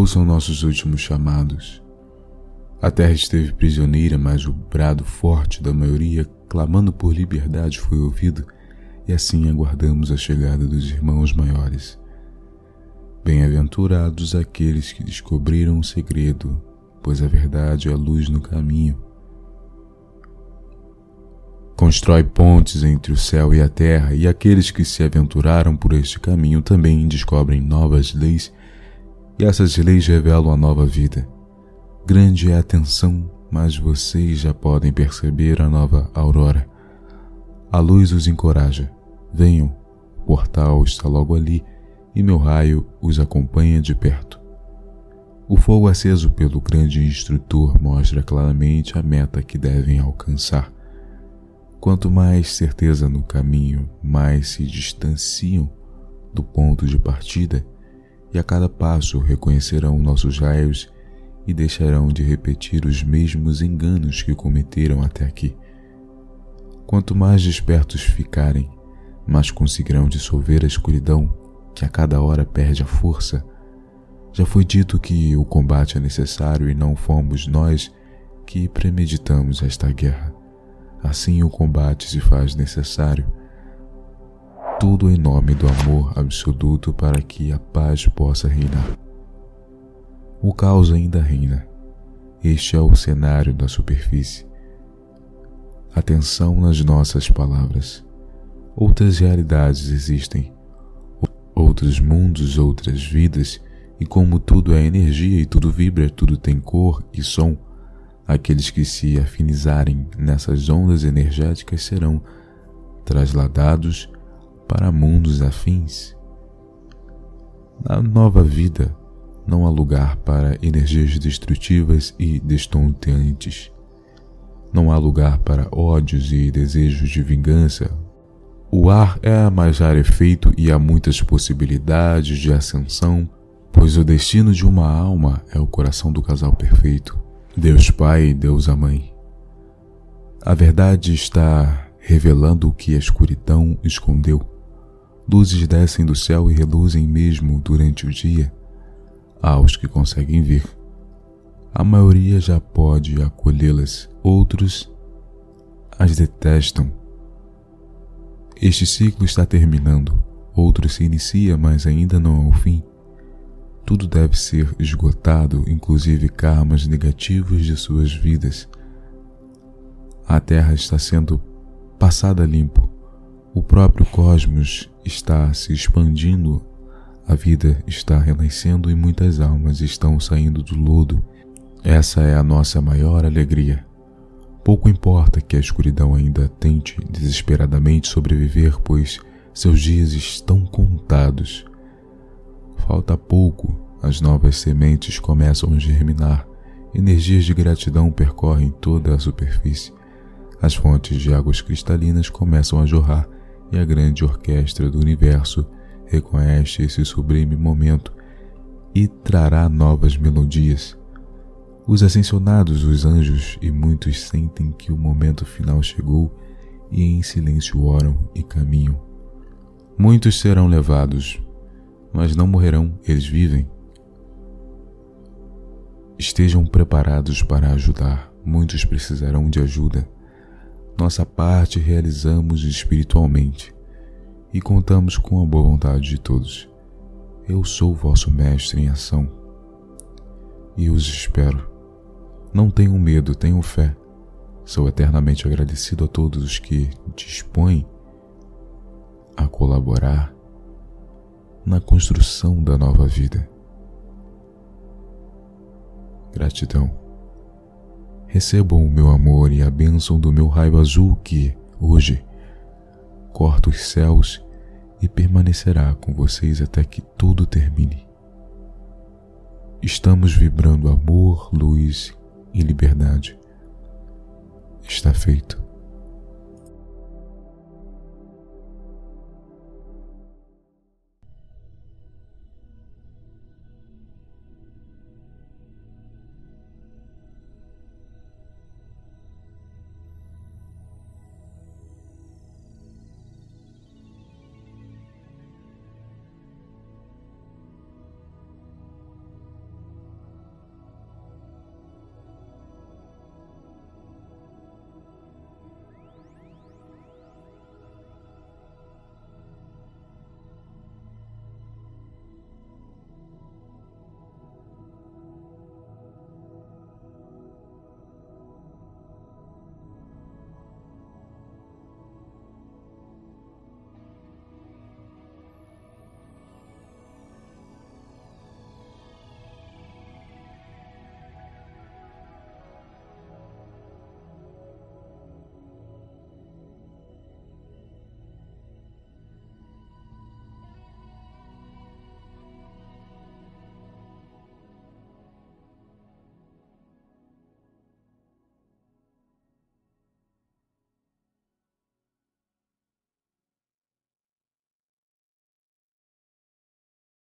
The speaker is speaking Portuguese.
ouçam nossos últimos chamados. A terra esteve prisioneira, mas o brado forte da maioria, clamando por liberdade, foi ouvido, e assim aguardamos a chegada dos irmãos maiores. Bem-aventurados aqueles que descobriram o segredo, pois a verdade é a luz no caminho. Constrói pontes entre o céu e a terra, e aqueles que se aventuraram por este caminho também descobrem novas leis, e essas leis revelam a nova vida. Grande é a tensão, mas vocês já podem perceber a nova aurora. A luz os encoraja. Venham, o portal está logo ali e meu raio os acompanha de perto. O fogo aceso pelo grande instrutor mostra claramente a meta que devem alcançar. Quanto mais certeza no caminho, mais se distanciam do ponto de partida, e a cada passo reconhecerão nossos raios e deixarão de repetir os mesmos enganos que cometeram até aqui. Quanto mais despertos ficarem, mais conseguirão dissolver a escuridão que a cada hora perde a força. Já foi dito que o combate é necessário e não fomos nós que premeditamos esta guerra. Assim o combate se faz necessário. Tudo em nome do amor absoluto para que a paz possa reinar. O caos ainda reina. Este é o cenário da superfície. Atenção nas nossas palavras. Outras realidades existem, outros mundos, outras vidas, e como tudo é energia e tudo vibra, tudo tem cor e som Aqueles que se afinizarem nessas ondas energéticas serão trasladados para mundos afins. Na nova vida, não há lugar para energias destrutivas e destonteantes. Não há lugar para ódios e desejos de vingança. O ar é mais rarefeito e há muitas possibilidades de ascensão, pois o destino de uma alma é o coração do casal perfeito. Deus Pai Deus a Mãe. A verdade está revelando o que a escuridão escondeu. Luzes descem do céu e reluzem mesmo durante o dia. Aos que conseguem ver. A maioria já pode acolhê-las, outros as detestam. Este ciclo está terminando, outro se inicia, mas ainda não é o fim. Tudo deve ser esgotado, inclusive karmas negativos de suas vidas. A Terra está sendo passada limpo. O próprio cosmos está se expandindo. A vida está renascendo e muitas almas estão saindo do lodo. Essa é a nossa maior alegria. Pouco importa que a escuridão ainda tente desesperadamente sobreviver, pois seus dias estão contados. Falta pouco, as novas sementes começam a germinar, energias de gratidão percorrem toda a superfície. As fontes de águas cristalinas começam a jorrar e a grande orquestra do universo reconhece esse sublime momento e trará novas melodias. Os ascensionados, os anjos e muitos sentem que o momento final chegou e em silêncio oram e caminham. Muitos serão levados, mas não morrerão, eles vivem. Estejam preparados para ajudar, muitos precisarão de ajuda. Nossa parte realizamos espiritualmente e contamos com a boa vontade de todos. Eu sou vosso mestre em ação e os espero. Não tenham medo, tenham fé. Sou eternamente agradecido a todos os que dispõem a colaborar na construção da nova vida. Gratidão. Recebam o meu amor e a bênção do meu raio azul que, hoje, corta os céus e permanecerá com vocês até que tudo termine. Estamos vibrando amor, luz e liberdade. Está feito.